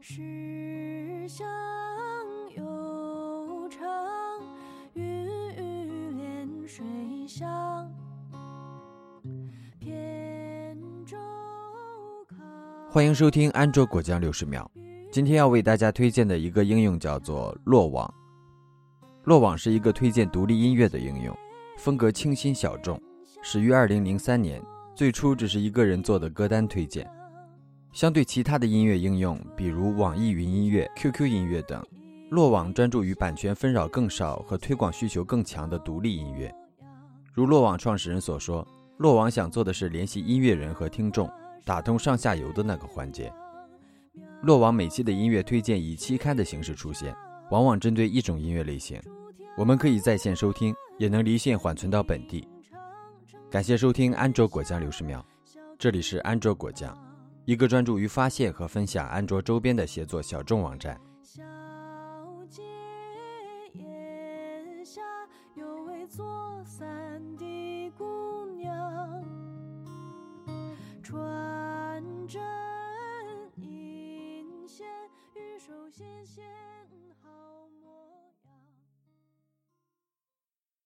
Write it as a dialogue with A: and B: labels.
A: 世相悠长，云雨连水乡。扁舟。
B: 欢迎收听安卓果酱六十秒。今天要为大家推荐的一个应用叫做落网。落网是一个推荐独立音乐的应用，风格清新小众，始于二零零三年。最初只是一个人做的歌单推荐。相对其他的音乐应用，比如网易云音乐、QQ 音乐等，落网专注于版权纷扰更少和推广需求更强的独立音乐。如落网创始人所说，落网想做的是联系音乐人和听众，打通上下游的那个环节。落网每期的音乐推荐以期刊的形式出现，往往针对一种音乐类型。我们可以在线收听，也能离线缓存到本地。感谢收听安卓果酱六十秒，这里是安卓果酱。一个专注于发现和分享安卓周边的协作小众网站。
A: 小街檐下有位做伞的姑娘，穿针引线，玉手纤纤。